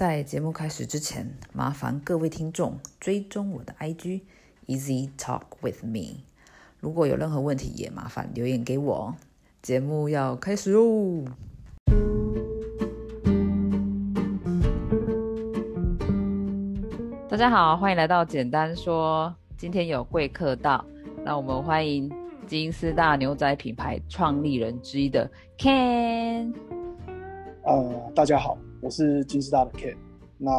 在节目开始之前，麻烦各位听众追踪我的 IG Easy Talk with Me。如果有任何问题，也麻烦留言给我。节目要开始喽！大家好，欢迎来到简单说。今天有贵客到，让我们欢迎金丝大牛仔品牌创立人之一的 Ken。呃，大家好。我是金丝大的 Ken，那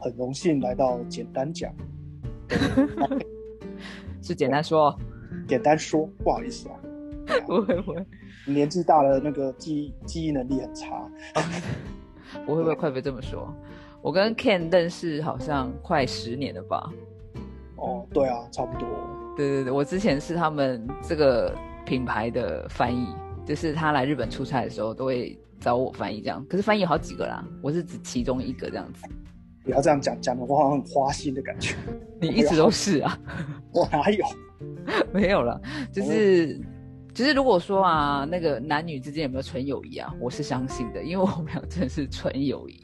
很荣幸来到简单讲，是简单说，简单说，不好意思啊，不 会不会，年纪大了，那个记忆记忆能力很差，我会不会快被这么说？我跟 Ken 认识好像快十年了吧？哦，对啊，差不多，对对对，我之前是他们这个品牌的翻译，就是他来日本出差的时候都会。找我翻译这样，可是翻译有好几个啦，我是指其中一个这样子。不要这样讲，讲的话很花心的感觉。你一直都是啊，我哪有？没有了，就是就是，如果说啊，那个男女之间有没有纯友谊啊？我是相信的，因为我们俩真的是纯友谊。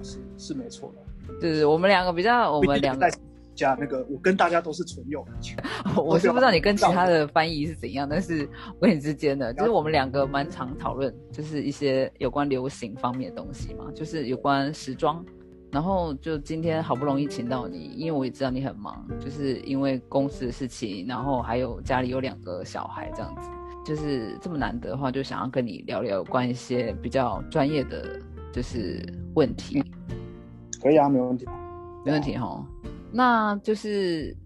是是没错的，就是我们两个比较，我们两个。加那个，我跟大家都是纯友。我是不知道你跟其他的翻译是怎样，但是我跟你之间的，就是我们两个蛮常讨论，就是一些有关流行方面的东西嘛，就是有关时装。然后就今天好不容易请到你，因为我也知道你很忙，就是因为公司的事情，然后还有家里有两个小孩这样子，就是这么难得的话，就想要跟你聊聊有关一些比较专业的就是问题。可以啊，没问题，没问题哈。那就是，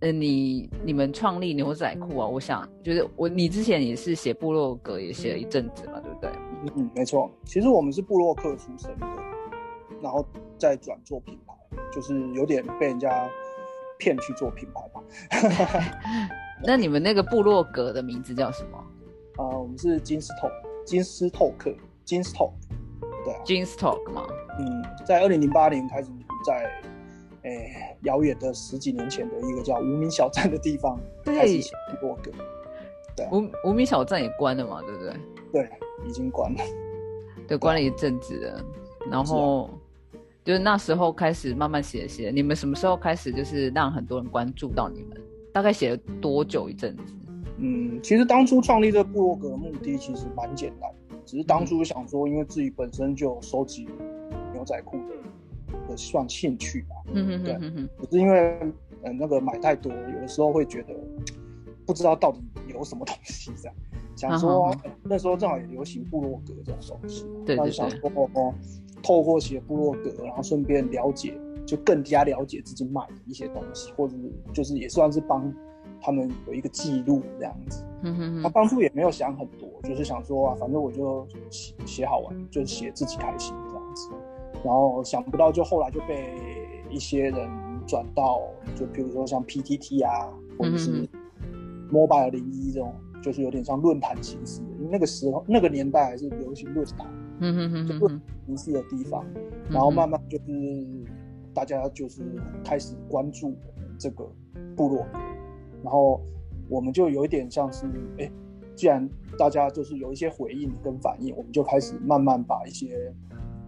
呃，你你们创立牛仔裤啊，我想就是我你之前也是写部落格，也写了一阵子嘛，对不对？嗯，没错。其实我们是布洛克出身的，然后再转做品牌，就是有点被人家骗去做品牌吧。那你们那个部落格的名字叫什么？啊，我们是金丝透金丝透克金丝透，对啊，金丝 talk 吗？嗯，在二零零八年开始在。哎，遥远的十几年前的一个叫无名小站的地方，开始写部落格。对，无无名小站也关了嘛，对不对？对，已经关了。对，关了一阵子了。然后就是那时候开始慢慢写写。你们什么时候开始就是让很多人关注到你们？大概写了多久一阵子？嗯，其实当初创立这部落格的目的其实蛮简单，只是当初想说，因为自己本身就收集牛仔裤的。的算兴趣吧，嗯嗯对，可是因为嗯那个买太多，有的时候会觉得不知道到底有什么东西这样，想说那时候正好也流行部落格这种东西，对对想说哦，透过写部落格，然后顺便了解，就更加了解自己买的一些东西，或者就是也算是帮他们有一个记录这样子。嗯哼他当初也没有想很多，就是想说啊，反正我就写写好玩，就是写自己开心这样子。然后想不到，就后来就被一些人转到，就比如说像 PTT 啊，或者是 Mobile 零一这种，就是有点像论坛形式的。因为那个时候那个年代还是流行论坛，嗯哼哼，就论形式的地方。然后慢慢就是大家就是开始关注这个部落，然后我们就有一点像是，哎，既然大家就是有一些回应跟反应，我们就开始慢慢把一些。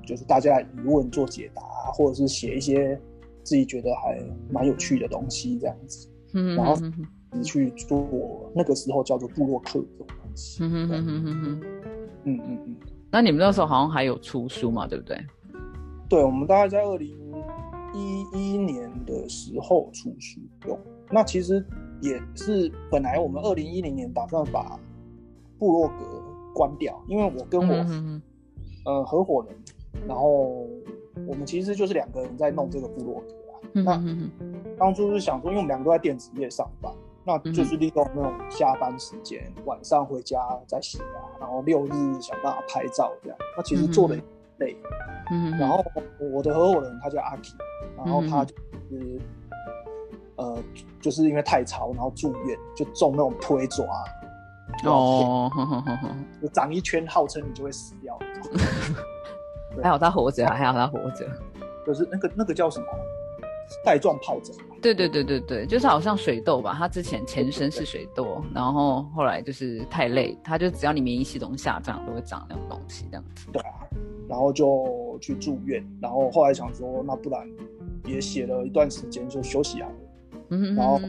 就是大家疑问做解答，或者是写一些自己觉得还蛮有趣的东西这样子，嗯，然后你去做那个时候叫做部落客这种东西，嗯嗯嗯嗯嗯嗯嗯。那你们那时候好像还有出书嘛，对不对？对，我们大概在二零一一年的时候出书用。那其实也是本来我们二零一零年打算把部落格关掉，因为我跟我呃合伙人。然后我们其实就是两个人在弄这个部落格啊。那当初是想说，因为我们两个都在电子业上班，那就是利用那种下班时间，晚上回家再写啊，然后六日想办法拍照这样。那其实做的累。嗯。然后我的合伙人他叫阿 K，然后他就是呃，就是因为太潮，然后住院就中那种推爪。哦。就长一圈，号称你就会死掉。还好他活着，还好他活着，就是那个那个叫什么带状疱疹。对对对对对，就是好像水痘吧。他之前前身是水痘，然后后来就是太累，他就只要你免疫系统下降，都会长那种东西这样子。对啊，然后就去住院，然后后来想说，那不然也写了一段时间就休息好了。嗯，然后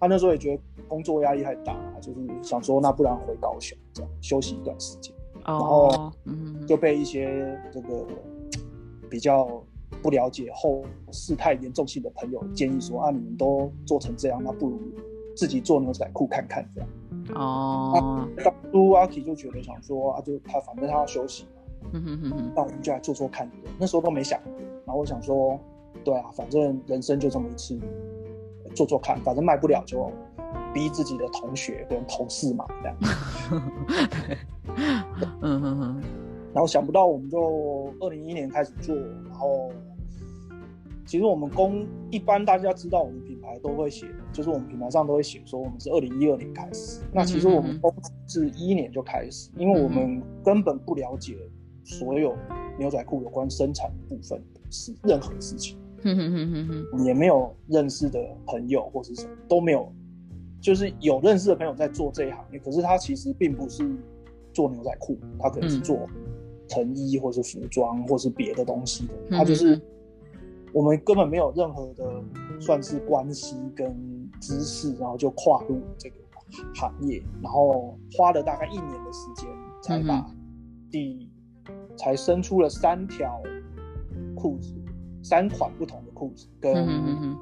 他那时候也觉得工作压力太大，就是想说，那不然回高雄这样休息一段时间。然后，嗯，就被一些这个比较不了解后事态严重性的朋友建议说，啊，你们都做成这样，那不如自己做牛仔裤看看这样。哦，当初阿 K 就觉得想说啊，就他反正他要休息嘛，嗯哼哼哼，那我们就来做做看。那时候都没想，然后我想说，对啊，反正人生就这么一次，做做看，反正卖不了就逼自己的同学跟同事嘛，这样。嗯哼哼，然后想不到我们就二零一一年开始做，然后。其实我们公一般大家知道，我们品牌都会写，就是我们品牌上都会写说我们是二零一二年开始。那其实我们公司是一一年就开始，因为我们根本不了解所有牛仔裤有关生产部分的事，任何事情，也没有认识的朋友或是什么都没有，就是有认识的朋友在做这一行业，可是他其实并不是做牛仔裤，他可能是做成衣或是服装或是别的东西的，他就是。我们根本没有任何的算是关系跟知识，然后就跨入这个行业，然后花了大概一年的时间，才把第才生出了三条裤子，三款不同的裤子，跟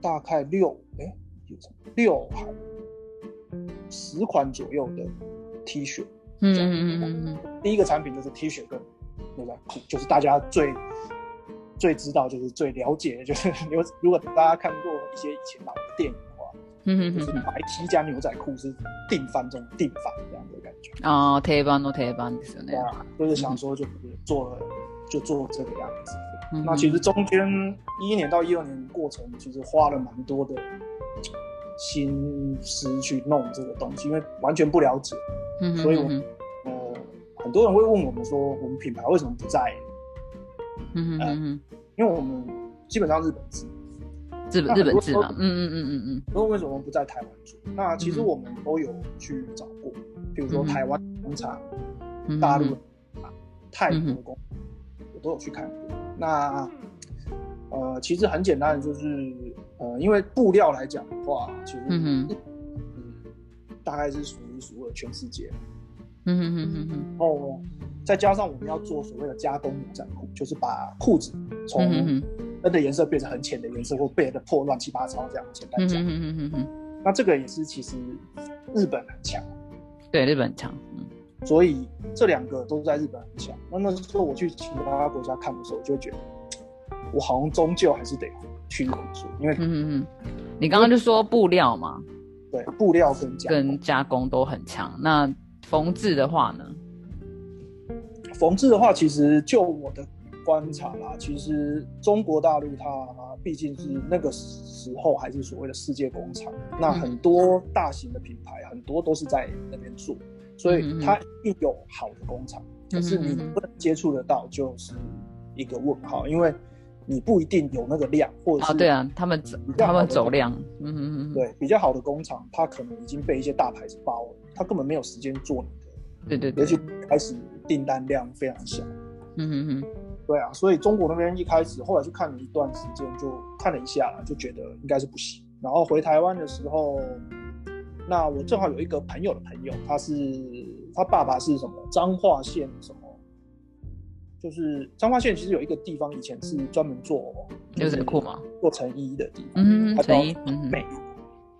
大概六哎六款十款左右的 T 恤。嗯嗯嗯嗯。第一个产品就是 T 恤跟牛仔裤，就是大家最。最知道就是最了解的就是，如如果大家看过一些以前老的电影的话，嗯就是白 T 加牛仔裤是定番中定番这样的感觉啊，定番都贴番是那样，就是想说就是做了就做这个样子。那其实中间一一年到一二年过程，其实花了蛮多的心思去弄这个东西，因为完全不了解，嗯所以我呃很多人会问我们说，我们品牌为什么不在？嗯嗯因为我们基本上日本制，日本日本制嘛，嗯嗯嗯嗯嗯。那为什么不在台湾做？那其实我们都有去找过，比如说台湾工厂、大陆啊、泰国工，我都有去看过。那呃，其实很简单的，就是呃，因为布料来讲的话，其实嗯大概是数一数二全世界。嗯哼哼哼。哼，哦，再加上我们要做所谓的加工牛仔裤，就是把裤子从真的颜色变成很浅的颜色，或变得破乱七八糟这样。简单讲，嗯哼哼哼那这个也是其实日本很强，对，日本很强，嗯，所以这两个都在日本很强。那那时候我去其他国家看的时候，我就会觉得，我好像终究还是得去日本做，因为，嗯嗯嗯，你刚刚就说布料嘛，对，布料跟跟加工都很强，那。缝制的话呢？缝制的话，其实就我的观察啦，其实中国大陆它毕竟是那个时候还是所谓的世界工厂，那很多大型的品牌很多都是在那边做，所以它一定有好的工厂，可是你不能接触得到，就是一个问号，因为你不一定有那个量，或者是对啊，他们他们走量，嗯嗯嗯，对，比较好的工厂，它可能已经被一些大牌子包了。他根本没有时间做你的，对对，而且开始订单量非常小，嗯嗯嗯，对啊，所以中国那边一开始，后来去看了一段时间，就看了一下，就觉得应该是不行。然后回台湾的时候，那我正好有一个朋友的朋友，他是他爸爸是什么彰化县什么，就是彰化县其实有一个地方以前是专门做牛仔裤嘛，做成衣的地方，嗯，成衣，美，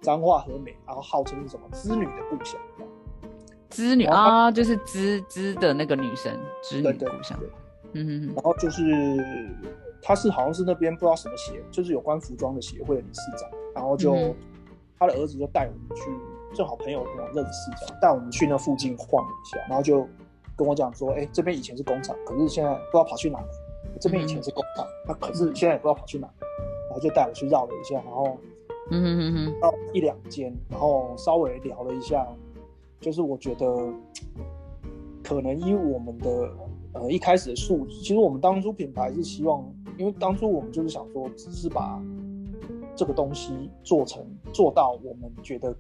彰化和美，然后号称是什么织女的故乡。织女啊，就是织织的那个女神，织女的故乡。嗯。然后就是，他是好像是那边不知道什么协，就是有关服装的协会的理事长。然后就他的儿子就带我们去，正好朋友跟我认识，这样带我们去那附近晃一下。然后就跟我讲说，哎，这边以前是工厂，可是现在不知道跑去哪了。这边以前是工厂，那可是现在也不知道跑去哪。然后就带我去绕了一下，然后嗯哼哼哼，到一两间，然后稍微聊了一下。就是我觉得，可能以我们的呃一开始的数，其实我们当初品牌是希望，因为当初我们就是想说，只是把这个东西做成做到我们觉得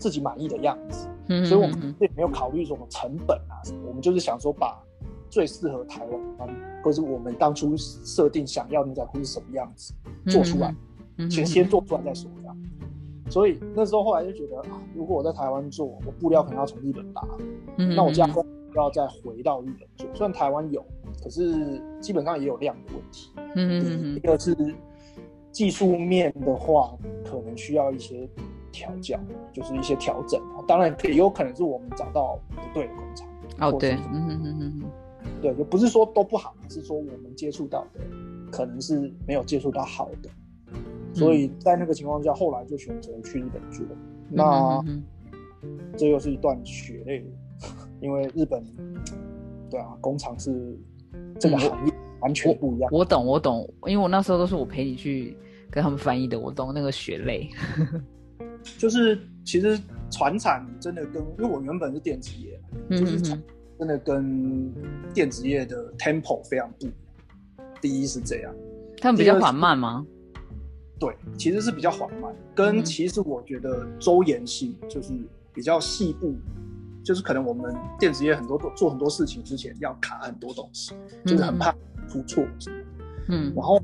自己满意的样子，所以我们也没有考虑什么成本啊什么，我们就是想说把最适合台湾，或是我们当初设定想要牛仔裤是什么样子，做出来，先先做出来再说这样。所以那时候后来就觉得，如果我在台湾做，我布料可能要从日本拿，那我加工要再回到日本做。虽然台湾有，可是基本上也有量的问题。嗯嗯嗯。一个是技术面的话，可能需要一些调教，就是一些调整。当然也有可能是我们找到不对的工厂。哦，对，嗯嗯嗯嗯。对，就不是说都不好，是说我们接触到的可能是没有接触到好的，所以在那个情况下，后来就选择去日本做。那这又是一段血泪，因为日本，对啊，工厂是这个行业完全不一样。我懂，我懂，因为我那时候都是我陪你去跟他们翻译的，我懂那个血泪。就是其实船产真的跟，因为我原本是电子业，就是。真的跟电子业的 tempo 非常不一样。第一是这样，他们比较缓慢吗？对，其实是比较缓慢。跟其实我觉得周延性就是比较细部，就是可能我们电子业很多做很多事情之前要卡很多东西，就是很怕出错什么。嗯，然后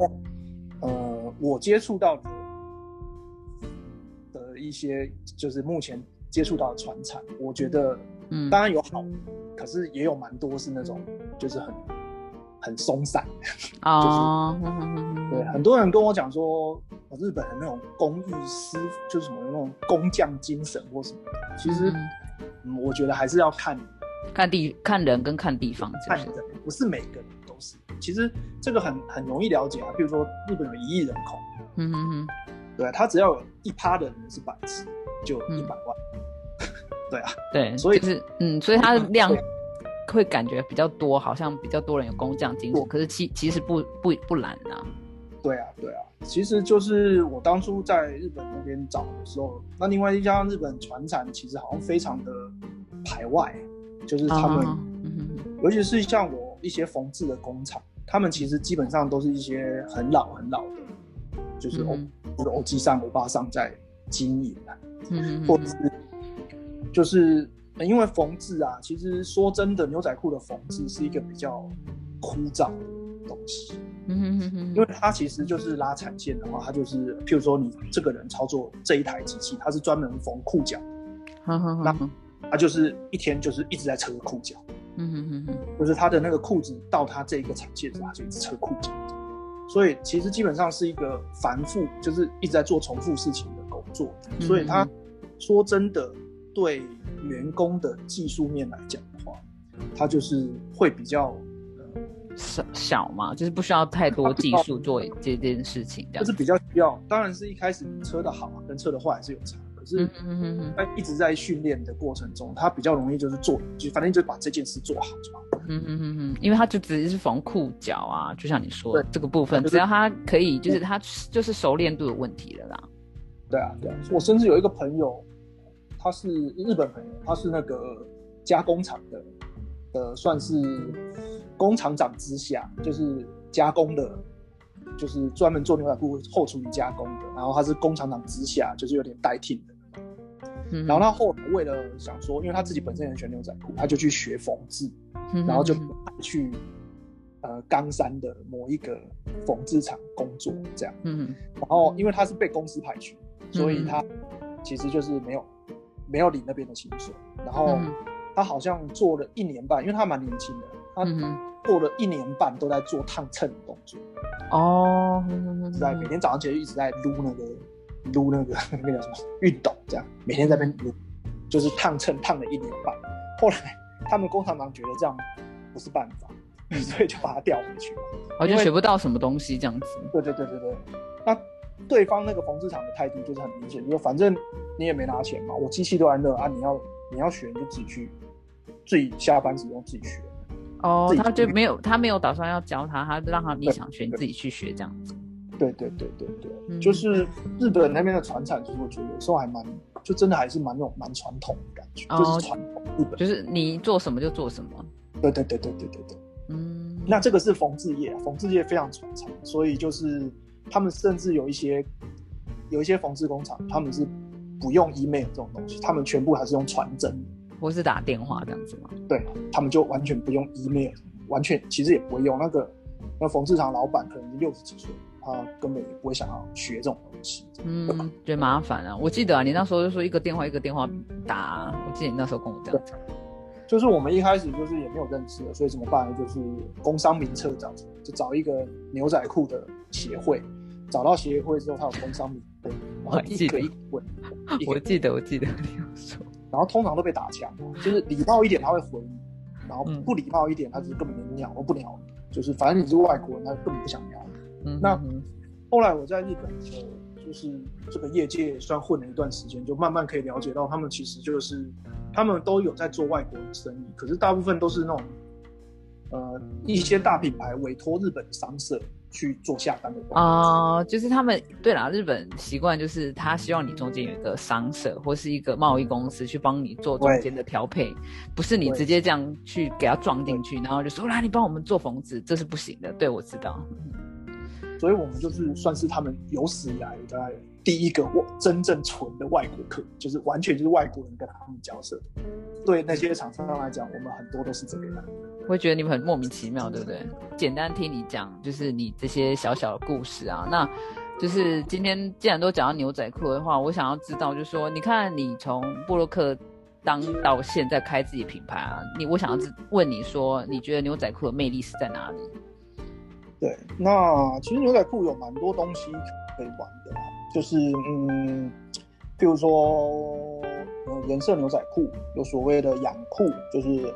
呃，我接触到的的一些就是目前接触到的船产，我觉得。嗯，当然有好，可是也有蛮多是那种就是很很松散啊。对，很多人跟我讲说，日本的那种工艺师就是什么那种工匠精神或什么的。其实，嗯，我觉得还是要看看地看人跟看地方，看人不是每个人都是。其实这个很很容易了解啊，比如说日本有一亿人口，嗯哼哼，对他只要有一趴的人是白痴，就一百万。对啊，对，所以是嗯，所以它的量会感觉比较多，好像比较多人有工匠精神，可是其其实不不不难啊。对啊，对啊，其实就是我当初在日本那边找的时候，那另外一家日本船厂其实好像非常的排外，就是他们，尤其是像我一些缝制的工厂，他们其实基本上都是一些很老很老的，就是欧就是欧基上欧巴上在经营的，嗯，或者是。就是因为缝制啊，其实说真的，牛仔裤的缝制是一个比较枯燥的东西。嗯哼哼哼，因为它其实就是拉产线的话，它就是譬如说你这个人操作这一台机器，它是专门缝裤脚，那它就是一天就是一直在扯裤脚。嗯哼哼哼，就是他的那个裤子到他这一个产线时候，他就一直扯裤脚。所以其实基本上是一个繁复，就是一直在做重复事情的工作。所以他说真的。对员工的技术面来讲的话，他就是会比较小小嘛，就是不需要太多技术做这件事情，就是比较需要。当然是一开始车的好跟车的坏还是有差，可是在一直在训练的过程中，他比较容易就是做，就反正就把这件事做好就好。嗯嗯嗯嗯，因为他就直接是缝裤脚啊，就像你说这个部分，只要他可以，就是他就是熟练度的问题了啦。对啊对啊，我甚至有一个朋友。他是日本朋友，他是那个加工厂的，呃，算是工厂长之下，就是加工的，就是专门做牛仔裤后处理加工的。然后他是工厂长之下，就是有点代替的。然后他后来为了想说，因为他自己本身很喜欢牛仔裤，他就去学缝制，然后就去呃冈山的某一个缝制厂工作，这样。嗯。然后因为他是被公司派去，所以他其实就是没有。没有领那边的薪水，然后他好像做了一年半，因为他蛮年轻的，他做了一年半都在做烫衬的动作。哦，在每天早上起来一直在撸那个撸那个 那个什么熨斗，这样每天在那边撸，就是烫衬烫了一年半。后来他们工厂长觉得这样不是办法，所以就把他调回去了。我就学不到什么东西这样子。对对对对对，那。对方那个缝制厂的态度就是很明显，就说反正你也没拿钱嘛，我机器都安乐啊，你要你要学你就自己去，自己下班时用自己学。哦，他就没有他没有打算要教他，他让他你想学你自己去学这样子。对对对对对，就是日本那边的传产，其实我觉得有时候还蛮，就真的还是蛮那种蛮传统的感觉，就是传统日本，就是你做什么就做什么。对对对对对对对，嗯，那这个是缝制业，缝制业非常传承，所以就是。他们甚至有一些有一些缝制工厂，他们是不用 email 这种东西，他们全部还是用传真，或是打电话这样子吗？对，他们就完全不用 email，完全其实也不会用。那个那缝制厂老板可能六十几岁，他根本也不会想要学这种东西。嗯，觉得麻烦啊。我记得啊，你那时候就说一个电话一个电话打，我记得你那时候跟我这样讲。就是我们一开始就是也没有认识的，所以怎么办呢？就是工商名册找，就找一个牛仔裤的协会，找到协会之后，他有工商名册，然后一个一问。我记得，我记得你有说。然后通常都被打枪，就是礼貌一点他会回你，然后不礼貌一点他就是根本连鸟都不鸟你，就是反正你是外国人，他根本不想鸟你。那后来我在日本的，就是这个业界算混了一段时间，就慢慢可以了解到他们其实就是。他们都有在做外国的生意，可是大部分都是那种，呃，一些大品牌委托日本的商社去做下单的。啊，就是他们对啦，日本习惯就是他希望你中间有一个商社或是一个贸易公司去帮你做中间的调配，不是你直接这样去给他撞进去，然后就说来你帮我们做缝制，这是不行的。对，我知道。所以我们就是算是他们有史以来的。第一个真正纯的外国客，就是完全就是外国人跟他们交涉。对那些厂商来讲，我们很多都是这个样。会觉得你们很莫名其妙，对不对？简单听你讲，就是你这些小小的故事啊。那就是今天既然都讲到牛仔裤的话，我想要知道，就是说，你看你从布洛克当到现在开自己品牌啊，你我想要问你说，你觉得牛仔裤的魅力是在哪里？对，那其实牛仔裤有蛮多东西可以玩的。就是嗯，譬如说，颜色牛仔裤有所谓的养裤，就是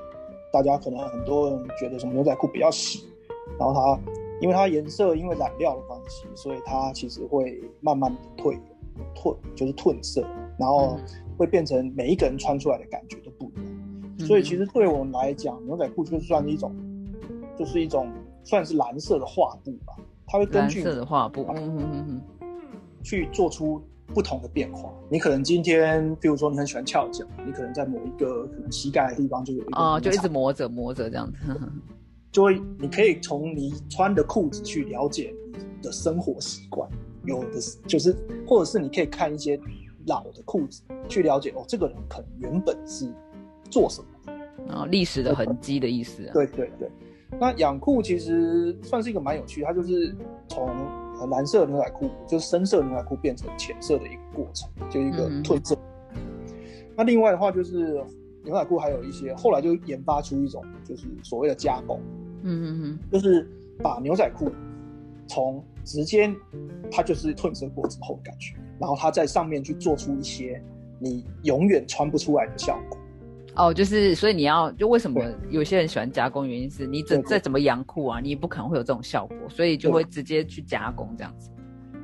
大家可能很多人觉得什么牛仔裤比较洗，然后它因为它颜色因为染料的关系，所以它其实会慢慢的褪褪，就是褪色，然后会变成每一个人穿出来的感觉都不一样。所以其实对我们来讲，牛仔裤就算一种，就是一种算是蓝色的画布吧，它会根据蓝色的画布，嗯嗯嗯嗯。去做出不同的变化。你可能今天，比如说你很喜欢翘脚，你可能在某一个可能膝盖的地方就有一个哦，就一直磨着磨着这样子，就会你可以从你穿的裤子去了解你的生活习惯。有的是就是，或者是你可以看一些老的裤子去了解哦，这个人可能原本是做什么啊？历史的痕迹的意思。对对对。那养裤其实算是一个蛮有趣，它就是从。蓝色牛仔裤就是深色牛仔裤变成浅色的一个过程，就一个褪色。那另外的话就是牛仔裤还有一些后来就研发出一种就是所谓的加工，嗯嗯嗯，就是把牛仔裤从直接它就是褪色过之后的感觉，然后它在上面去做出一些你永远穿不出来的效果。哦，就是所以你要就为什么有些人喜欢加工，原因是你怎再怎么养裤啊，你不可能会有这种效果，所以就会直接去加工这样子。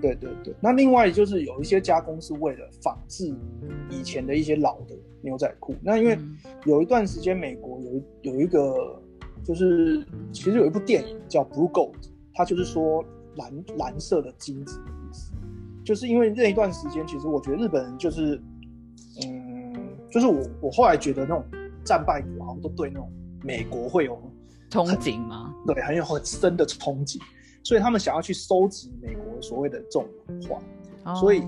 对对对，那另外就是有一些加工是为了仿制以前的一些老的牛仔裤。那因为有一段时间美国有有一个就是其实有一部电影叫《Blue Gold》，它就是说蓝蓝色的金子的意思。就是因为那一段时间，其实我觉得日本人就是嗯。就是我，我后来觉得那种战败国好像都对那种美国会有憧憬吗？对，很有很深的憧憬，所以他们想要去收集美国所谓的这种文化，所以，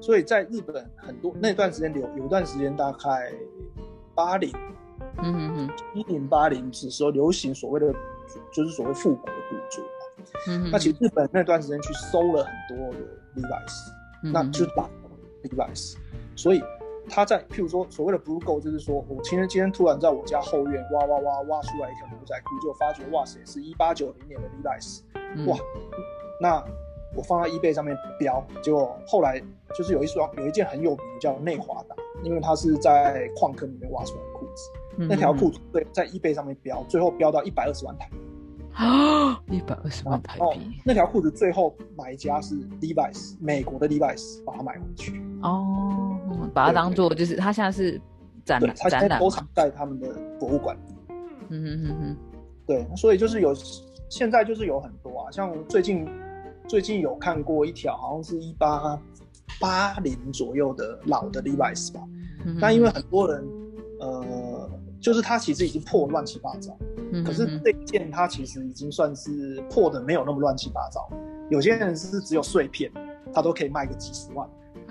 所以在日本很多那段时间有有一段时间大概八零，嗯嗯嗯，一零八零是时候流行所谓的就是所谓复古的古着嘛，嗯那其实日本那段时间去收了很多的 Levi's，那就是把 Levi's，所以。他在譬如说所谓的 blue gold，就是说我今天今天突然在我家后院挖挖挖挖出来一条牛仔裤，就发觉哇塞，是一八九零年的 Levi's，哇，那我放在 eBay 上面标，结果后来就是有一双有一件很有名的叫内华达，因为它是在矿坑里面挖出来的裤子，那条裤子对在 eBay 上面标，最后标到一百二十万台啊，一百二十万台币，那条裤子最后买家是 Levi's，美国的 Levi's 把它买回去哦。把它当做就是他现在是展览，他现在收藏在他们的博物馆里。嗯哼哼哼，对，所以就是有现在就是有很多啊，像最近最近有看过一条，好像是一八八零左右的老的 Levi's 吧。但因为很多人呃，就是它其实已经破乱七八糟，可是这件它其实已经算是破的没有那么乱七八糟。有些人是只有碎片，他都可以卖个几十万。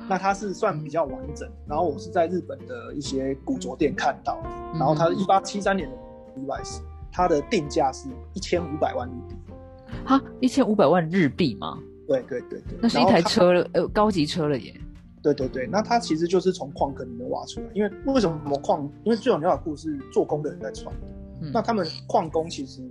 那它是算比较完整，然后我是在日本的一些古着店看到，然后它是一八七三年的 Levi's，它的定价是一千五百万日币。哈，一千五百万日币吗？对对对对，那是一台车了，呃，高级车了耶。对对对，那它其实就是从矿坑里面挖出来，因为为什么矿？因为这种牛仔裤是做工的人在穿，那他们矿工其实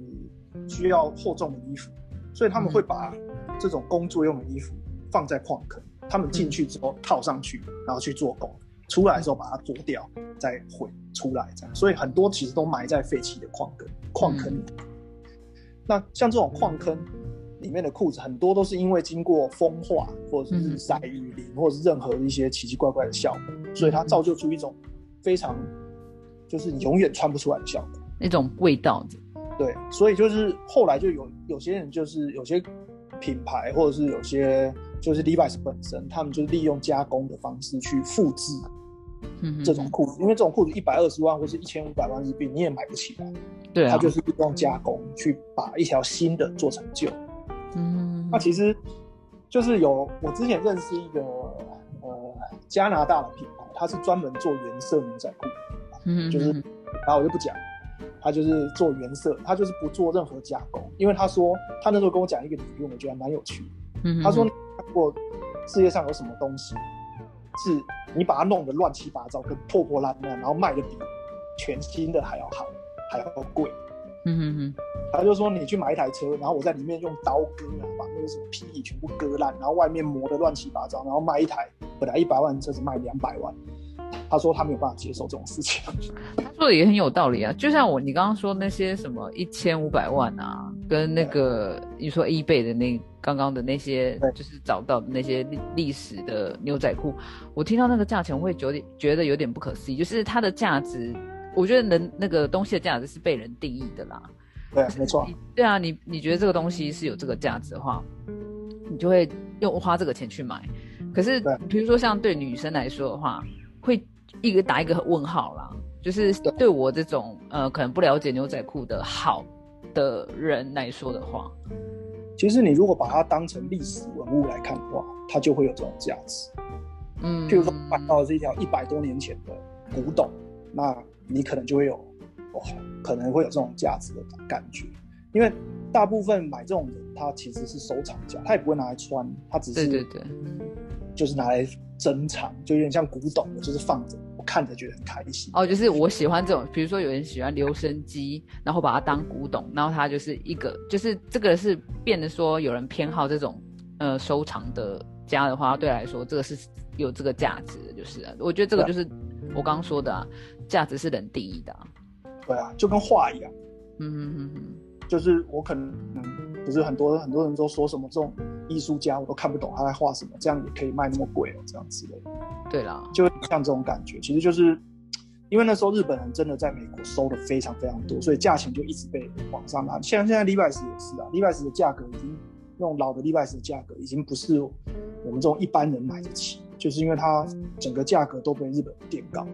需要厚重的衣服，所以他们会把这种工作用的衣服放在矿坑，他们进去之后套上去，然后去做工，出来的时候把它剥掉，再回出来这样，所以很多其实都埋在废弃的矿坑矿坑里。那像这种矿坑。里面的裤子很多都是因为经过风化，或者是晒雨淋，或者是任何一些奇奇怪怪的效果，所以它造就出一种非常就是你永远穿不出来的效果，那种味道。对，所以就是后来就有有些人就是有些品牌，或者是有些就是 Levi's 本身，他们就是利用加工的方式去复制这种裤子，因为这种裤子一百二十万或是一千五百万日币你也买不起来。对啊，它就是利用加工去把一条新的做成旧。嗯，那其实就是有我之前认识一个呃加拿大的品牌，它是专门做原色牛仔裤，嗯，就是然后我就不讲，他就是做原色，他就是不做任何加工，因为他说他那时候跟我讲一个理论，我觉得蛮有趣，嗯，他说如果世界上有什么东西是你把它弄得乱七八糟跟破破烂烂，然后卖的比全新的还要好，还要贵。嗯哼哼，他就说你去买一台车，然后我在里面用刀割啊，把那个什么皮椅全部割烂，然后外面磨得乱七八糟，然后卖一台本来一百万的车子卖两百万。他说他没有办法接受这种事情。他说的也很有道理啊，就像我你刚刚说那些什么一千五百万啊，跟那个你说 eBay 的那刚刚的那些，就是找到的那些历历史的牛仔裤，我听到那个价钱会觉得觉得有点不可思议，就是它的价值。我觉得人那个东西的价值是被人定义的啦。对，没错。对啊，你你觉得这个东西是有这个价值的话，你就会用花这个钱去买。可是，比如说像对女生来说的话，会一个打一个问号啦。就是对我这种呃可能不了解牛仔裤的好的人来说的话，其实你如果把它当成历史文物来看的话，它就会有这种价值。嗯，譬如说买到的是一条一百多年前的古董，那。你可能就会有，哦，可能会有这种价值的感觉，因为大部分买这种人，他其实是收藏家，他也不会拿来穿，他只是对对对，就是拿来珍藏，就有点像古董的，就是放着，我看着觉得很开心。哦，就是我喜欢这种，比如说有人喜欢留声机，然后把它当古董，然后它就是一个，就是这个是变得说有人偏好这种呃收藏的家的话，对来说这个是有这个价值的，就是我觉得这个就是我刚刚说的啊。价值是人定义的，对啊，就跟画一样，嗯嗯嗯嗯，就是我可能不是很多很多人都说什么这种艺术家我都看不懂他在画什么，这样也可以卖那么贵哦，这样之类的。对啦，就像这种感觉，其实就是因为那时候日本人真的在美国收的非常非常多，所以价钱就一直被往上拉。现在现在 Levi's 也是啊，Levi's 的价格已经那种老的 Levi's 的价格已经不是我们这种一般人买得起，就是因为它整个价格都被日本垫高。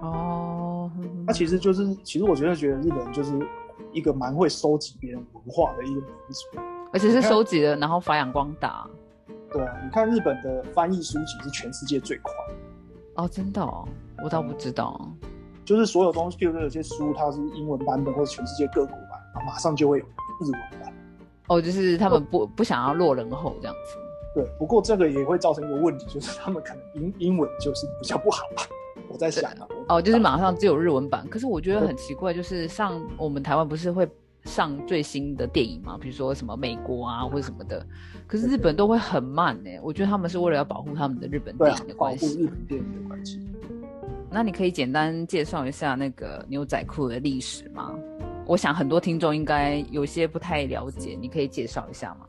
哦，那其实就是，其实我觉得觉得日本人就是一个蛮会收集别人文化的一个民族，而且是收集的，然后发扬光大。对啊，你看日本的翻译书籍是全世界最快。哦，真的哦，我倒不知道。就是所有东西，比如说有些书它是英文版本或者全世界各国版，啊，马上就会有日文版。哦，就是他们不不想要落人后这样子。对，不过这个也会造成一个问题，就是他们可能英英文就是比较不好吧。我在想啊，哦，就是马上只有日文版，可是我觉得很奇怪，就是上我们台湾不是会上最新的电影吗？比如说什么美国啊或者什么的，可是日本都会很慢呢。我觉得他们是为了要保护他们的日本电影的关系，保护日本电影的关系。那你可以简单介绍一下那个牛仔裤的历史吗？我想很多听众应该有些不太了解，你可以介绍一下吗？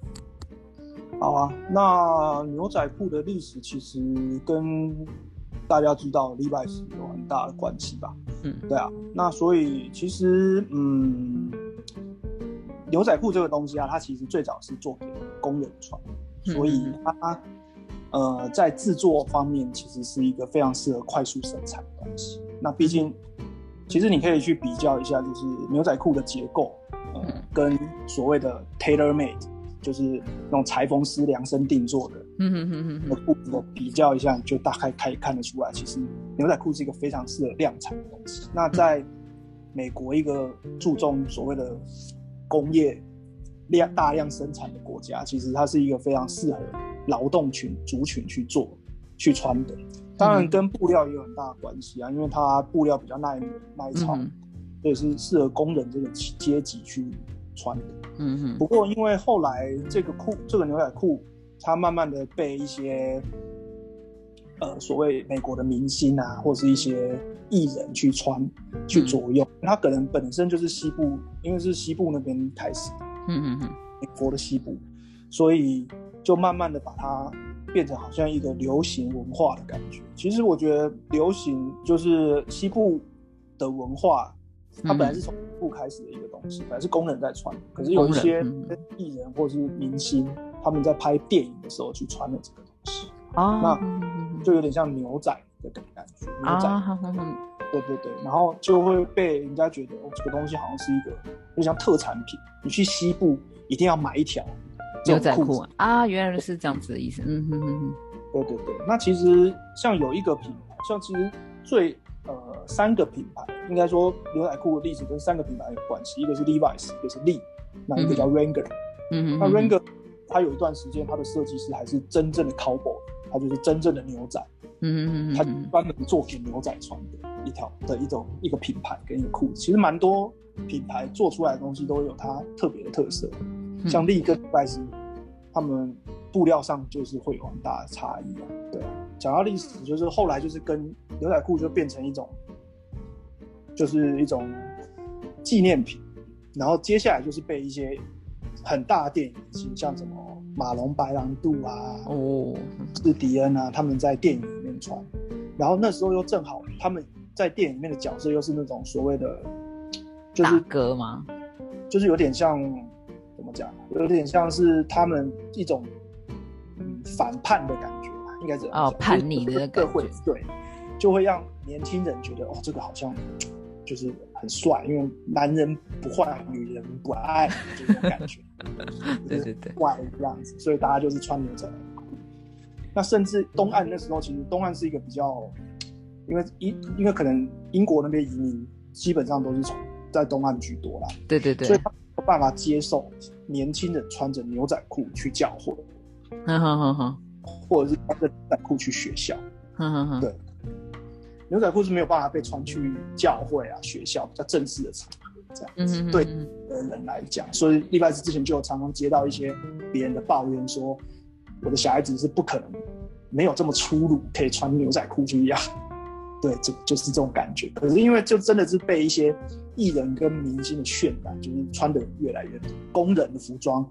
好啊，那牛仔裤的历史其实跟。大家知道 Levi's 有很大的关系吧？嗯，对啊。那所以其实，嗯，牛仔裤这个东西啊，它其实最早是做给工人穿，所以它呃在制作方面其实是一个非常适合快速生产的东西。那毕竟，其实你可以去比较一下，就是牛仔裤的结构，呃，跟所谓的 tailor made。就是那种裁缝师量身定做的，嗯哼哼哼，的裤子的比较一下，就大概可以看得出来，其实牛仔裤是一个非常适合量产的东西。那在美国一个注重所谓的工业量大量生产的国家，其实它是一个非常适合劳动群族群去做去穿的。当然跟布料也有很大的关系啊，因为它布料比较耐磨耐操，所以是适合工人这个阶级去穿的。嗯哼。不过因为后来这个裤这个牛仔裤，它慢慢的被一些呃所谓美国的明星啊，或是一些艺人去穿去左右，它可能本身就是西部，因为是西部那边开始，嗯嗯嗯，美国的西部，所以就慢慢的把它。变成好像一个流行文化的感觉。其实我觉得流行就是西部的文化，它本来是从西部开始的一个东西，本来是工人在穿。可是有一些艺人或者是明星，他们在拍电影的时候去穿的这个东西啊，那就有点像牛仔的感觉。牛仔，对对对，然后就会被人家觉得哦，这个东西好像是一个就像特产品，你去西部一定要买一条。牛仔裤啊，原来是这样子的意思。嗯哼哼哼，对对对。那其实像有一个品牌，像其实最呃三个品牌，应该说牛仔裤的历史跟三个品牌有关系。一个是 Levi's，一个是 Lee，那一个叫 Wrangler。嗯哼。那 Wrangler 它有一段时间，它的设计师还是真正的 cowboy，他就是真正的牛仔。嗯哼哼。他专门做给牛仔穿的一条的一种一个品牌跟一个裤子。其实蛮多品牌做出来的东西都有它特别的特色。像利跟拜斯，他们布料上就是会有很大的差异啊。对啊，讲到历史，就是后来就是跟牛仔裤就变成一种，就是一种纪念品。然后接下来就是被一些很大的电影明星，像什么马龙白兰度啊，哦，是迪恩啊，他们在电影里面穿。然后那时候又正好他们在电影里面的角色又是那种所谓的，就是哥吗？就是有点像。怎么讲？有点像是他们一种嗯反叛的感觉吧，应该是哦叛逆的社会对，就会让年轻人觉得哦这个好像就是很帅，因为男人不坏，女人不爱，就这种感觉，对 对对，坏这样子，所以大家就是穿牛仔裤。那甚至东岸那时候，其实东岸是一个比较，因为英因为可能英国那边移民基本上都是从在东岸居多啦，对对对，所以他没。有办法接受年轻人穿着牛仔裤去教会，或者是穿着牛仔裤去学校。对，牛仔裤是没有办法被穿去教会啊、学校比较正式的场合这样子。对人来讲，所以利拜斯之前就有常常接到一些别人的抱怨，说我的小孩子是不可能没有这么粗鲁，可以穿牛仔裤去呀。对，就就是这种感觉。可是因为就真的是被一些艺人跟明星的渲染，就是穿的越来越多，工人的服装、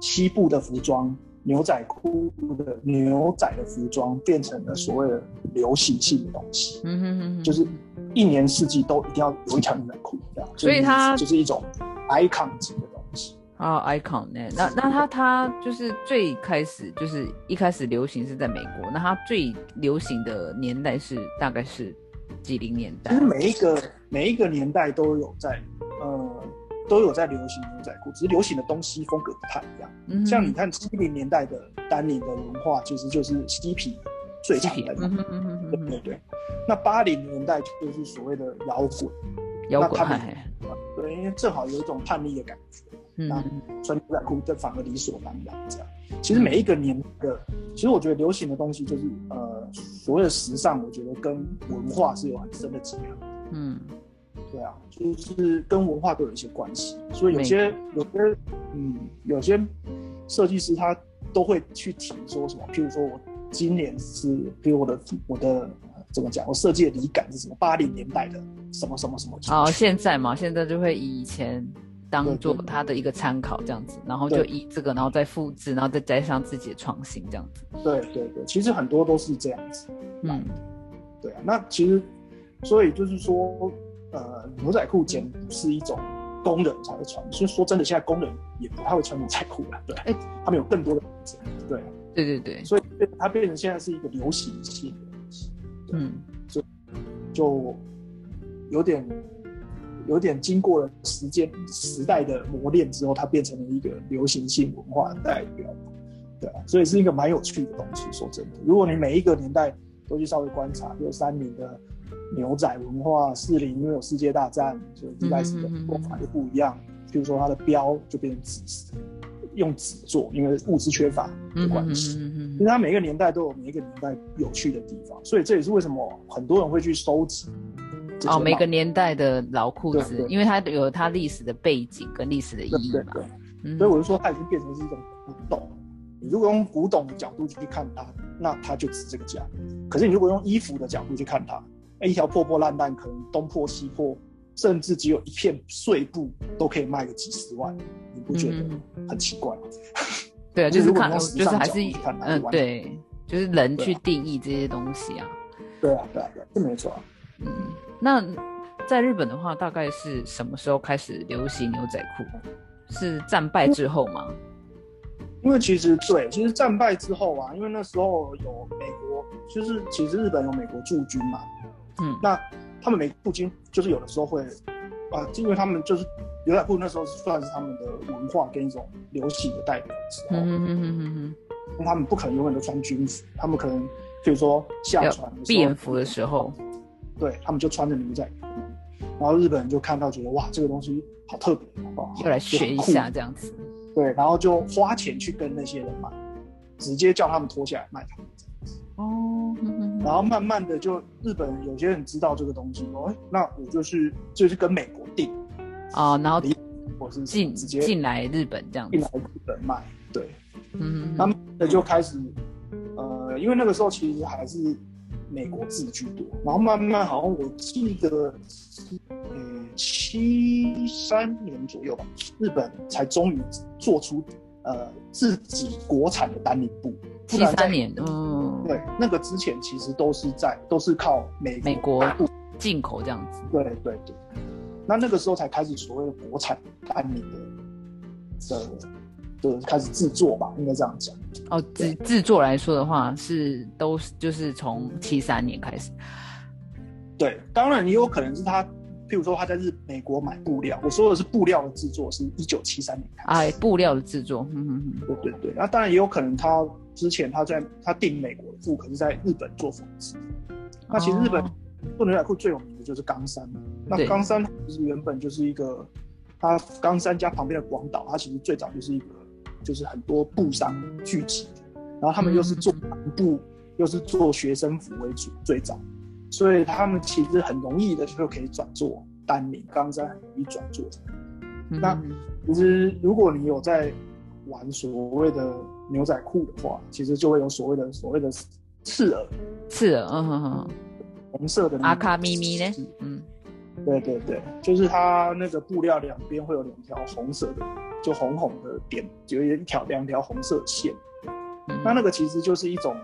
西部的服装、牛仔裤的牛仔的服装，变成了所谓的流行性的东西。嗯哼哼，就是一年四季都一定要有一条牛仔裤这样。所以它就是一种 icon 级的东西。啊，icon 呢？那那他他就是最开始就是一开始流行是在美国，那它最流行的年代是大概是几零年代？其实每一个每一个年代都有在呃都有在流行牛仔裤，只是流行的东西风格不太一样。嗯，像你看七零年代的丹宁的文化，其实就是嬉皮最强的嘛。嗯嗯嗯对对对。那八零年代就是所谓的摇滚，摇滚对，因为正好有一种叛逆的感觉。那穿牛仔裤，这反而理所当然。这样，其实每一个年的，其实我觉得流行的东西，就是呃，所谓的时尚，我觉得跟文化是有很深的结合。嗯，对啊，就是跟文化都有一些关系。所以有些有些嗯，有些设计师他都会去提说什么，譬如说我今年是，譬如我的我的怎么讲，我设计的灵感是什么？八零年代的什么什么什么？哦，现在嘛，现在就会以前。当做他的一个参考，这样子，然后就以这个，然后再复制，然后再加上自己的创新，这样子。对对对，其实很多都是这样子。嗯，对啊，那其实，所以就是说，呃，牛仔裤简不是一种工人才会穿，所以说真的，现在工人也不太会穿牛仔裤了。对，哎，他们有更多的选择。对，对对对，所以它变成现在是一个流行性的东西。嗯，就就有点。有点经过了时间时代的磨练之后，它变成了一个流行性文化的代表，对啊，所以是一个蛮有趣的东西。说真的，如果你每一个年代都去稍微观察，比如三零的牛仔文化，四零因为有世界大战，所以一开始的做法就不一样。譬如说它的标就变成纸，用纸做，因为物资缺乏的关系。因为它每一个年代都有每一个年代有趣的地方，所以这也是为什么很多人会去收集。哦，每个年代的老裤子，因为它有它历史的背景跟历史的意义嘛。所以我就说，它已经变成是一种古董。你如果用古董的角度去看它，那它就值这个价。可是你如果用衣服的角度去看它，一条破破烂烂，可能东破西破，甚至只有一片碎布，都可以卖个几十万，你不觉得很奇怪吗？对啊，就是看，就是还是嗯，对，就是人去定义这些东西啊。对啊，对啊，对，这没错。嗯，那在日本的话，大概是什么时候开始流行牛仔裤？是战败之后吗？因为其实对，其实战败之后啊，因为那时候有美国，就是其实日本有美国驻军嘛，嗯，那他们美驻军就是有的时候会啊，因为他们就是牛仔裤那时候算是他们的文化跟一种流行的代表的时候，嗯嗯嗯嗯嗯，那他们不可能永远都穿军服，他们可能比如说下船便服的时候。对他们就穿着牛仔裤，然后日本人就看到觉得哇，这个东西好特别，哦，就来学一下这样子。对，然后就花钱去跟那些人买，直接叫他们脱下来卖他们这样子。哦。然后慢慢的就日本有些人知道这个东西，哦，那我就是就是跟美国订。哦，然后我是进直接进来日本这样子。进来日本卖，对。嗯。慢慢的就开始，呃，因为那个时候其实还是。美国字居多，然后慢慢好像我记得，嗯，七三年左右吧，日本才终于做出呃自己国产的单宁布。七三年，嗯，对，那个之前其实都是在都是靠美美国进口这样子。对对对，那那个时候才开始所谓的国产单宁的的。就开始制作吧，应该这样讲。哦，制制作来说的话，是都是就是从七三年开始。对，当然也有可能是他，譬如说他在日美国买布料，我说的是布料的制作，是一九七三年开始。哎，布料的制作，嗯嗯嗯，对对对。那当然也有可能他之前他在他订美国的布，可是在日本做缝制。那其实日本做牛仔裤最有名的就是冈山嘛。那冈山其实原本就是一个，它冈山加旁边的广岛，它其实最早就是一个。就是很多布商聚集，然后他们又是做帆布，又是做学生服为主，最早，所以他们其实很容易的就可以转做单宁，刚才，很容易转做。那其实如果你有在玩所谓的牛仔裤的话，其实就会有所谓的所谓的刺耳，刺耳，嗯哼哼，红色的阿卡咪咪呢，嗯。对对对，就是它那个布料两边会有两条红色的，就红红的点，就有一条两条红色线。那那个其实就是一种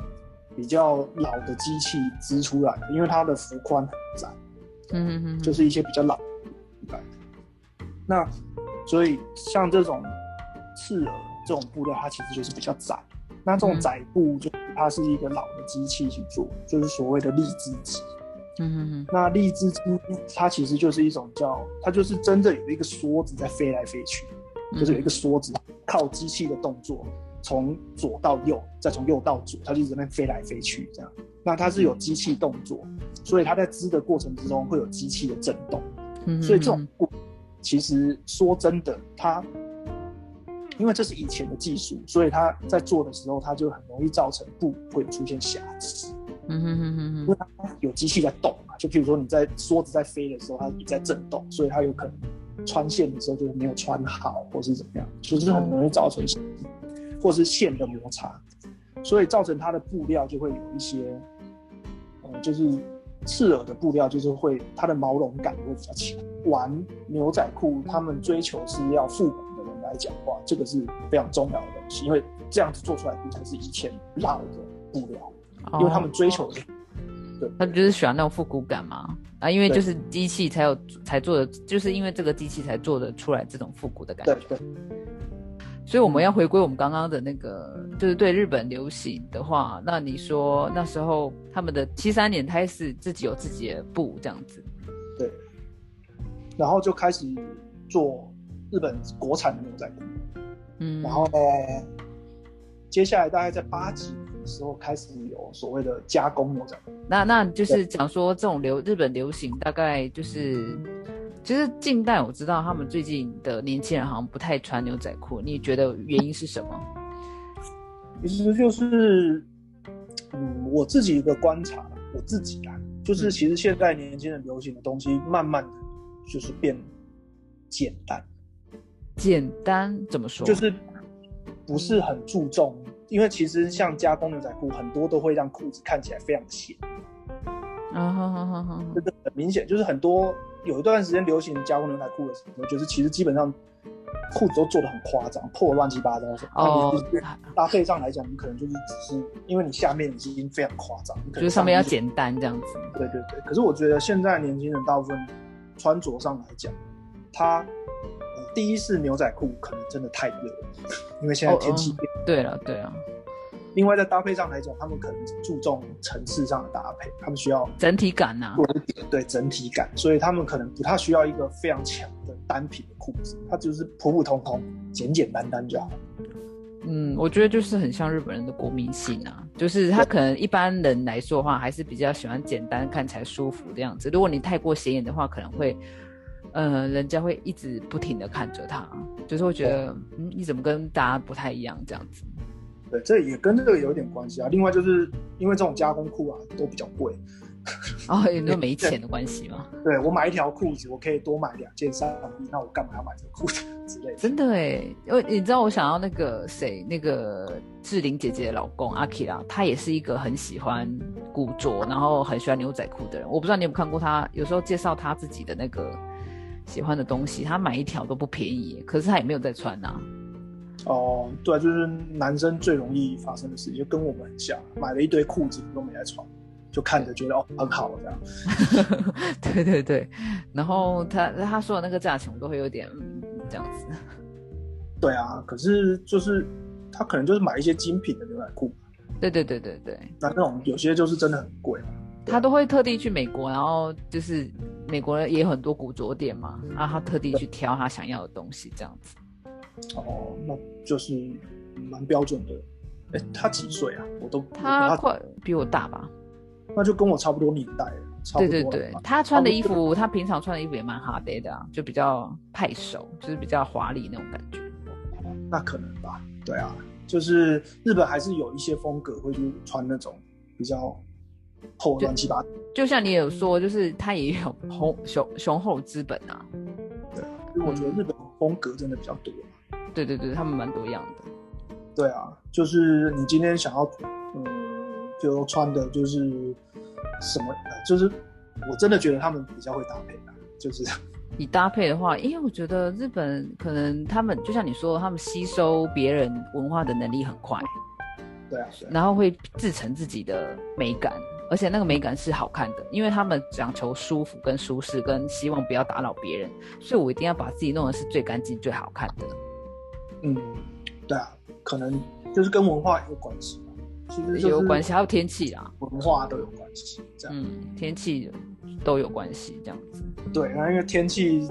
比较老的机器织出来的，因为它的幅宽很窄。嗯嗯嗯，就是一些比较老的。那所以像这种刺耳这种布料，它其实就是比较窄。那这种窄布就它是一个老的机器去做，就是所谓的荔枝机。嗯哼哼，那荔枝机它其实就是一种叫，它就是真正有一个梭子在飞来飞去，就是有一个梭子靠机器的动作从左到右，再从右到左，它就在那飞来飞去这样。那它是有机器动作，所以它在织的过程之中会有机器的震动。嗯，所以这种布其实说真的，它因为这是以前的技术，所以它在做的时候，它就很容易造成布会出现瑕疵。嗯哼哼哼哼，因为它有机器在动嘛，就譬如说你在梭子在飞的时候，它也在震动，所以它有可能穿线的时候就没有穿好，或是怎么样，就是很容易造成，或是线的摩擦，所以造成它的布料就会有一些，呃，就是刺耳的布料，就是会它的毛绒感会比较强。玩牛仔裤，他们追求是要复古的人来讲话，这个是非常重要的东西，因为这样子做出来布才是以前老的布料。因为他们追求的，对，他就是喜欢那种复古感嘛啊，因为就是机器才有才做的，就是因为这个机器才做的出来这种复古的感觉。对对。所以我们要回归我们刚刚的那个，就是对日本流行的话，那你说那时候他们的七三年开始自己有自己的布这样子，对，然后就开始做日本国产的牛仔裤，嗯，然后接下来大概在八几年。的时候开始有所谓的加工牛仔裤。那那就是讲说这种流日本流行大概就是，其实近代我知道他们最近的年轻人好像不太穿牛仔裤，你觉得原因是什么？其实就是，嗯，我自己一个观察，我自己啊，就是其实现在年轻人流行的东西，慢慢的就是变简单。简单怎么说？就是不是很注重，因为其实像加工牛仔裤，很多都会让裤子看起来非常显。啊哈哈哈哈！这个很明显，就是很多有一段时间流行加工牛仔裤的时候，就是其实基本上裤子都做的很夸张，破乱七八糟。哦。搭配上来讲，你可能就是只是因为你下面已经非常夸张，就是上面要简单这样子。对对对。可是我觉得现在年轻人大部分穿着上来讲，他。第一是牛仔裤可能真的太热了，因为现在天气变。对了，对啊。另外在搭配上来讲，他们可能注重层次上的搭配，他们需要整体感呐。对整体感，所以他们可能不太需要一个非常强的单品的裤子，它就是普普通通、简简单单就好。嗯，我觉得就是很像日本人的国民性啊，就是他可能一般人来说的话，还是比较喜欢简单、看起来舒服的样子。如果你太过显眼的话，可能会。呃，人家会一直不停的看着他，就是会觉得，嗯，你怎么跟大家不太一样这样子？对，这也跟这个有点关系啊。另外就是因为这种加工裤啊都比较贵，哦，有没有没钱的关系吗？对我买一条裤子，我可以多买两件上衣，那我干嘛要买这个裤子之类的？真的哎，因为你知道我想要那个谁，那个志玲姐姐的老公阿 K 啦，他也是一个很喜欢古着，然后很喜欢牛仔裤的人。我不知道你有没有看过他，有时候介绍他自己的那个。喜欢的东西，他买一条都不便宜，可是他也没有在穿呐。哦，对，就是男生最容易发生的事情，就跟我们很像，买了一堆裤子都没在穿，就看着觉得哦很好这样。对对对，然后他他说的那个价钱，我都会有点这样子。对啊，可是就是他可能就是买一些精品的牛仔裤。对对对对对，那那种有些就是真的很贵。他都会特地去美国，然后就是美国也有很多古着店嘛，然后他特地去挑他想要的东西，这样子。哦，那就是蛮标准的。哎，他几岁啊？我都他快比我大吧？那就跟我差不多年代。对对对，他穿的衣服，他平常穿的衣服也蛮哈德的啊，就比较派手，就是比较华丽那种感觉。那可能吧？对啊，就是日本还是有一些风格会去穿那种比较。厚乱七八糟，就像你有说，就是他也有雄雄雄厚资本啊。对，因为我觉得日本风格真的比较多。对对对，他们蛮多样的。对啊，就是你今天想要，嗯，比如穿的就是什么，就是我真的觉得他们比较会搭配的，就是 你搭配的话，因为我觉得日本可能他们就像你说，他们吸收别人文化的能力很快。对啊，然后会自成自己的美感。而且那个美感是好看的，因为他们讲求舒服跟舒适，跟希望不要打扰别人，所以我一定要把自己弄的是最干净、最好看的。嗯，对啊，可能就是跟文化有关系吧其实有关系，还有天气啊，文化都有关系。这样，嗯，天气都有关系，这样子。对，那因为天气，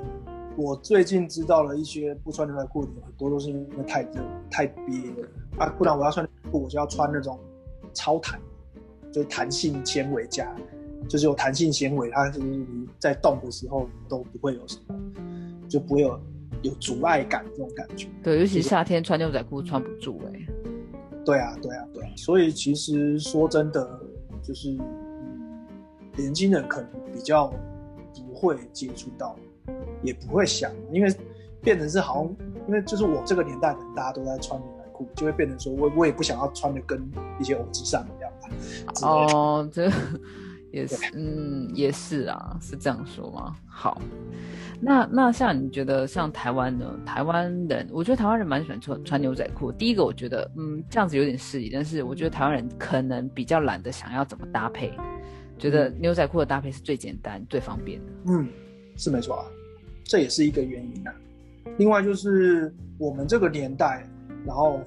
我最近知道了一些不穿牛仔裤的很多都是因为太热、太憋了啊，不然我要穿裤，我就要穿那种超弹。就是弹性纤维加，就是有弹性纤维，它是你在动的时候都不会有什么，就不会有有阻碍感这种感觉。对，尤其夏天穿牛仔裤穿不住哎。对啊，对啊，对啊。所以其实说真的，就是年轻人可能比较不会接触到，也不会想，因为变成是好像，因为就是我这个年代的人，大家都在穿牛仔裤，就会变成说我我也不想要穿的跟一些偶机上一样。哦，这也是，嗯，也是啊，是这样说吗？好，那那像你觉得像台湾呢？台湾人，我觉得台湾人蛮喜欢穿穿牛仔裤。第一个，我觉得，嗯，这样子有点失礼，但是我觉得台湾人可能比较懒得想要怎么搭配，觉得牛仔裤的搭配是最简单、最方便的。嗯，是没错啊，这也是一个原因啊。另外就是我们这个年代，然后。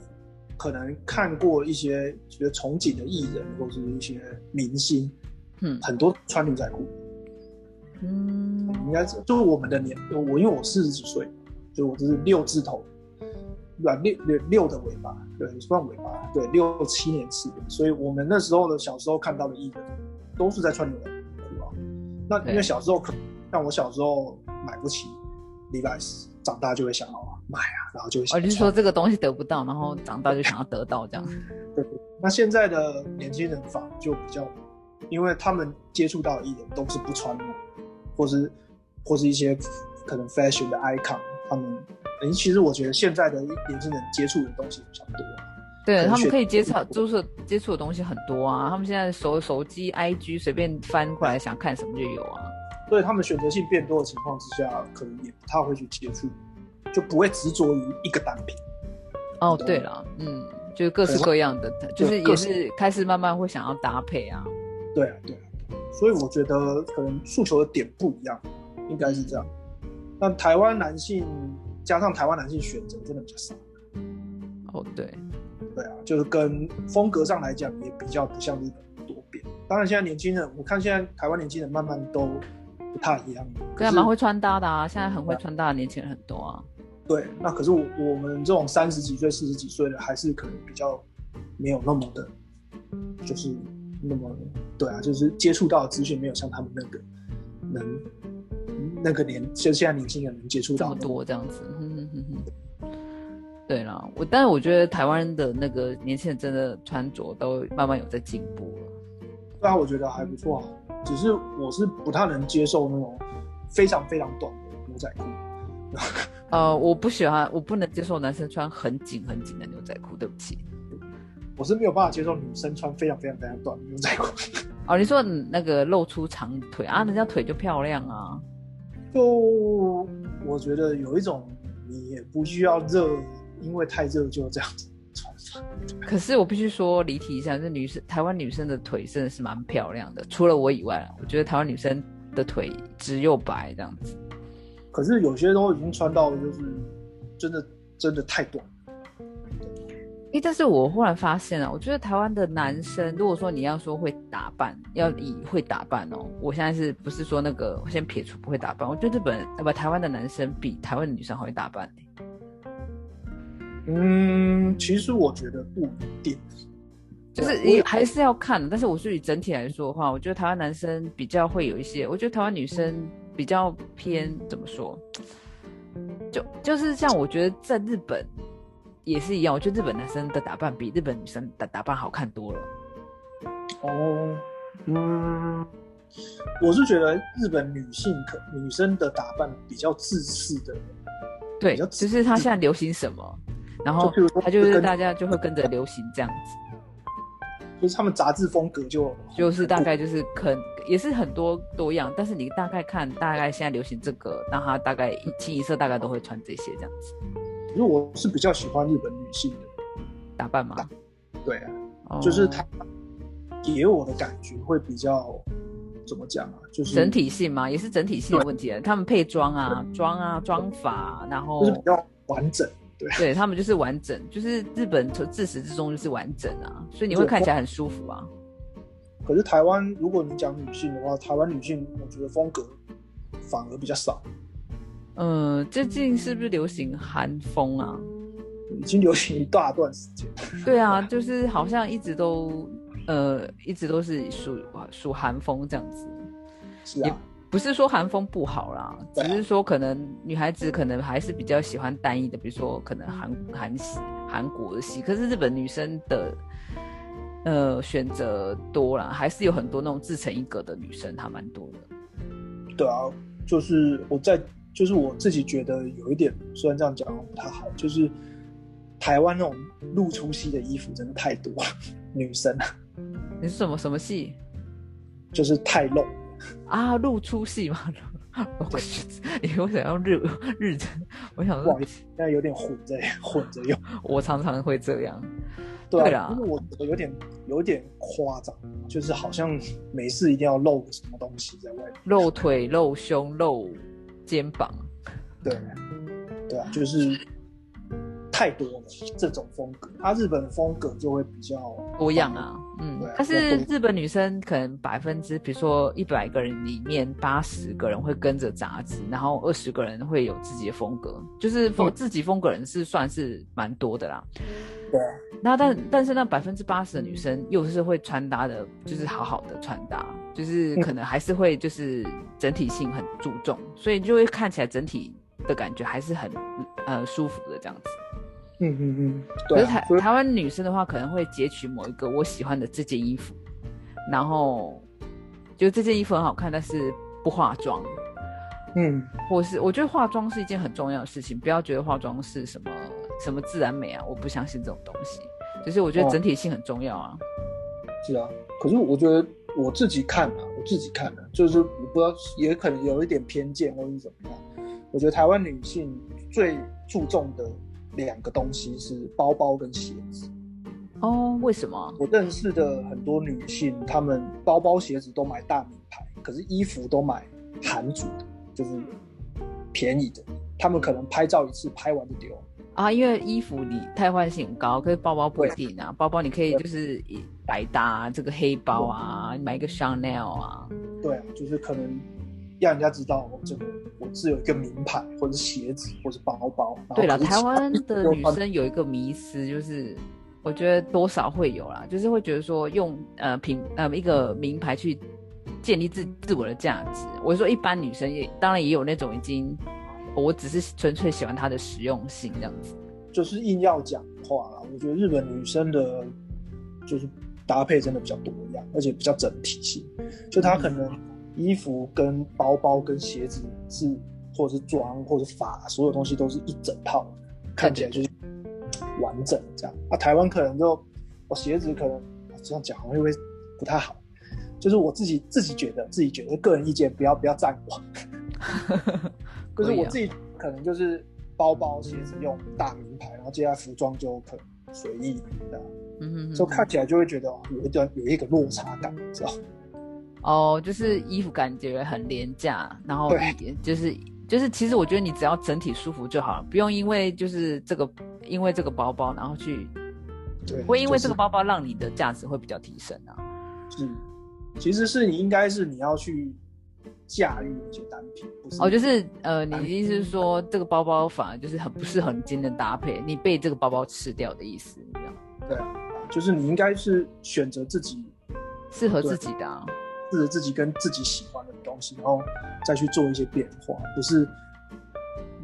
可能看过一些觉得憧憬的艺人或者是一些明星，嗯，很多穿牛仔裤，嗯，应该是就是我们的年，我因为我四十几岁，就我就是六字头，软六六六的尾巴，对，算尾巴，对，六七年次的，所以我们那时候的小时候看到的艺人，都是在穿牛仔裤啊。那因为小时候可像我小时候买不起 Levi's，长大就会想要买啊，然后就会想。哦，就是说这个东西得不到，然后长大就想要得到这样。对，那现在的年轻人反而就比较，因为他们接触到的艺人都是不穿的，或是或是一些可能 fashion 的 icon，他们。哎，其实我觉得现在的年轻人接触的东西比较多，对他们可以接触，就是接触的东西很多啊。他们现在手手机 IG 随便翻过来，想看什么就有啊。所以他们选择性变多的情况之下，可能也不太会去接触，就不会执着于一个单品。哦，对了，嗯，就是各式各样的，就是也是开始慢慢会想要搭配啊。对啊，对啊，所以我觉得可能诉求的点不一样，应该是这样。那台湾男性。加上台湾男性选择真的比较少，哦，对，对啊，就是跟风格上来讲也比较不像日本多变。当然，现在年轻人，我看现在台湾年轻人慢慢都不太一样，对啊，蛮会穿搭的啊，现在很会穿搭的年轻人很多啊。对，那可是我我们这种三十几岁、四十几岁的，还是可能比较没有那么的，就是那么对啊，就是接触到的资讯没有像他们那个能。那个年，就现在年轻人能接触这么多这样子，对了，我但是我觉得台湾的那个年轻人真的穿着都慢慢有在进步了。对啊，我觉得还不错啊，只是我是不太能接受那种非常非常短的牛仔裤。呃，我不喜欢，我不能接受男生穿很紧很紧的牛仔裤，对不起。我是没有办法接受女生穿非常非常非常短的牛仔裤。哦，你说那个露出长腿啊，人家腿就漂亮啊。就我觉得有一种，你也不需要热，因为太热就这样子穿上。可是我必须说，离题一下，这女生台湾女生的腿真的是蛮漂亮的，除了我以外，我觉得台湾女生的腿直又白这样子。可是有些都已经穿到就是真的真的太短。哎，但是我忽然发现了，我觉得台湾的男生，如果说你要说会打扮，要以会打扮哦，我现在是不是说那个先撇除不会打扮？我觉得日本不台湾的男生比台湾的女生会打扮。嗯，其实我觉得不一定，就是你还是要看。但是我是以整体来说的话，我觉得台湾男生比较会有一些，我觉得台湾女生比较偏怎么说？就就是像我觉得在日本。也是一样，我觉得日本男生的打扮比日本女生的打扮好看多了。哦，嗯，我是觉得日本女性可女生的打扮比较自私的，对，就是她现在流行什么，然后她就是大家就会跟着流行这样子，就是他们杂志风格就就是大概就是可也是很多多样，但是你大概看大概现在流行这个，那他大概清一色大概都会穿这些这样子。因为我是比较喜欢日本女性的打扮嘛，对啊，就是她给我的感觉会比较怎么讲啊？就是整体性嘛，也是整体性的问题。他们配妆啊、妆啊、妆法，然后就是比较完整，对，对他们就是完整，就是日本从自始至终就是完整啊，所以你会看起来很舒服啊。可是台湾，如果你讲女性的话，台湾女性我觉得风格反而比较少。嗯，最近是不是流行韩风啊？已经流行一大段时间。对啊，就是好像一直都，呃，一直都是属属韩风这样子。是啊，不是说韩风不好啦，只是说可能女孩子可能还是比较喜欢单一的，比如说可能韩韩系、韩国的系。可是日本女生的，呃，选择多了，还是有很多那种自成一格的女生，还蛮多的。对啊，就是我在。就是我自己觉得有一点，虽然这样讲不太好，就是台湾那种露出戏的衣服真的太多了，女生。你是什么什么戏？就是太露啊，露出戏嘛？我你为什么要日日程？我想说，现在有点混着混着用。我常常会这样。对啊，因为我我有点有点夸张，就是好像没事一定要露个什么东西在外面，露腿、露胸、露。肩膀，对，对啊，就是太多了这种风格。他日本的风格就会比较多样啊，嗯，但是日本女生可能百分之，比如说一百个人里面八十个人会跟着杂志，然后二十个人会有自己的风格，就是风自己风格人是算是蛮多的啦。对。那但但是那百分之八十的女生又是会穿搭的，就是好好的穿搭，就是可能还是会就是整体性很注重，所以就会看起来整体的感觉还是很呃舒服的这样子。嗯嗯嗯，可是台台湾女生的话，可能会截取某一个我喜欢的这件衣服，然后就这件衣服很好看，但是不化妆。嗯，或是我觉得化妆是一件很重要的事情，不要觉得化妆是什么什么自然美啊，我不相信这种东西。就是我觉得整体性很重要啊。是啊，可是我觉得我自己看啊，我自己看啊，就是我不知道，也可能有一点偏见或者怎么样。我觉得台湾女性最注重的。两个东西是包包跟鞋子哦，为什么？我认识的很多女性，她们包包鞋子都买大名牌，可是衣服都买韩族的，就是便宜的。她们可能拍照一次拍完就丢啊，因为衣服你替换性很高，可是包包不一定啊。包包你可以就是百搭，这个黑包啊，买一个 Chanel 啊。对啊，就是可能。让人家知道这个我是有一个名牌，或者是鞋子，或者包包。对了，台湾的女生有一个迷思，就是我觉得多少会有啦，就是会觉得说用呃品呃一个名牌去建立自自我的价值。我说一般女生也当然也有那种已经，我只是纯粹喜欢它的实用性这样子。就是硬要讲话啦，我觉得日本女生的，就是搭配真的比较多样，而且比较整体性，就她可能。衣服跟包包跟鞋子是，或者是妆或者发，所有东西都是一整套，看起来就是完整这样。啊，台湾可能就我鞋子可能这样讲好像会不太好，就是我自己自己觉得自己觉得个人意见，不要不要赞我。就是我自己可能就是包包鞋子用大名牌，然后接下来服装就可能随意这样，嗯就看起来就会觉得有一段有一个落差感，知道。哦，就是衣服感觉很廉价，然后就是就是，其实我觉得你只要整体舒服就好了，不用因为就是这个因为这个包包，然后去，对，会因为这个包包让你的价值会比较提升啊。是，其实是你应该是你要去驾驭那些单品，不是？哦，就是呃，你的意思是说这个包包反而就是很不适合你今天的搭配，你被这个包包吃掉的意思，这样？对，就是你应该是选择自己适合自己的。啊。适合自己跟自己喜欢的东西，然后再去做一些变化，不是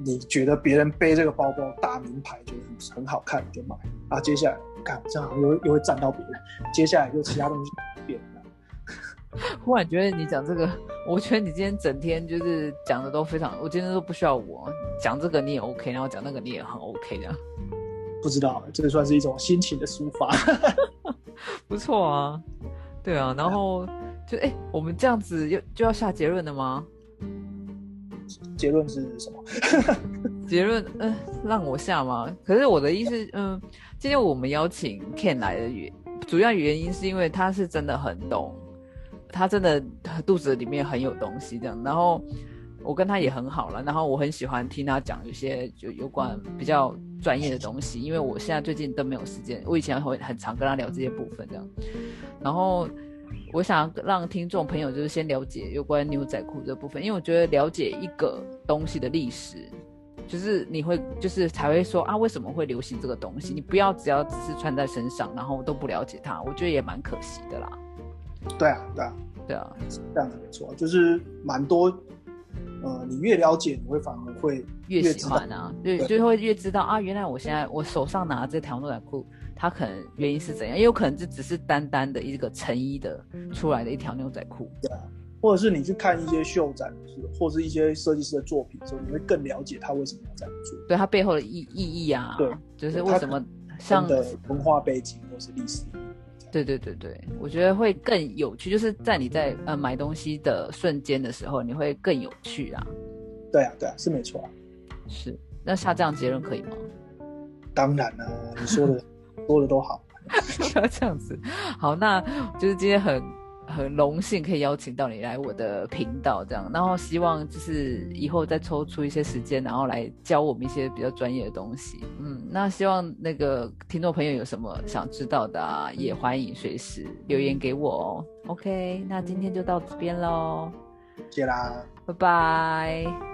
你觉得别人背这个包包大名牌就很很好看就买啊，接下来看这样又又会占到别人，接下来又其他东西。忽然觉得你讲这个，我觉得你今天整天就是讲的都非常，我今天都不需要我讲这个你也 OK，然后讲那个你也很 OK 的。不知道，这个算是一种心情的抒发，不错啊，对啊，然后。就哎，我们这样子就就要下结论了吗？结论是什么？结论嗯，让我下吗？可是我的意思嗯，今天我们邀请 Ken 来的原主要原因是因为他是真的很懂，他真的肚子里面很有东西这样。然后我跟他也很好了，然后我很喜欢听他讲有些就有关比较专业的东西，因为我现在最近都没有时间，我以前会很常跟他聊这些部分这样，然后。我想让听众朋友就是先了解有关牛仔裤这部分，因为我觉得了解一个东西的历史，就是你会就是才会说啊为什么会流行这个东西？你不要只要只是穿在身上，然后都不了解它，我觉得也蛮可惜的啦。对啊，对啊，对啊，这样子没错，就是蛮多，呃，你越了解，你会反而会越喜欢啊，对，就会越知道啊，原来我现在我手上拿这条牛仔裤。它可能原因是怎样？也有可能这只是单单的一个成衣的出来的一条牛仔裤，对啊。或者是你去看一些秀展，或是一些设计师的作品的时候，你会更了解他为什么要这样做，对他背后的意意义啊，对，就是为什么像的文化背景或是历史，对对对对，我觉得会更有趣，就是在你在呃买东西的瞬间的时候，你会更有趣啊。对啊对啊，是没错啊。是，那下这样结论可以吗？当然了，你说的。多的都好，不要这样子。好，那就是今天很很荣幸可以邀请到你来我的频道，这样，然后希望就是以后再抽出一些时间，然后来教我们一些比较专业的东西。嗯，那希望那个听众朋友有什么想知道的啊，也欢迎随时留言给我哦。OK，那今天就到这边喽，谢啦，拜拜。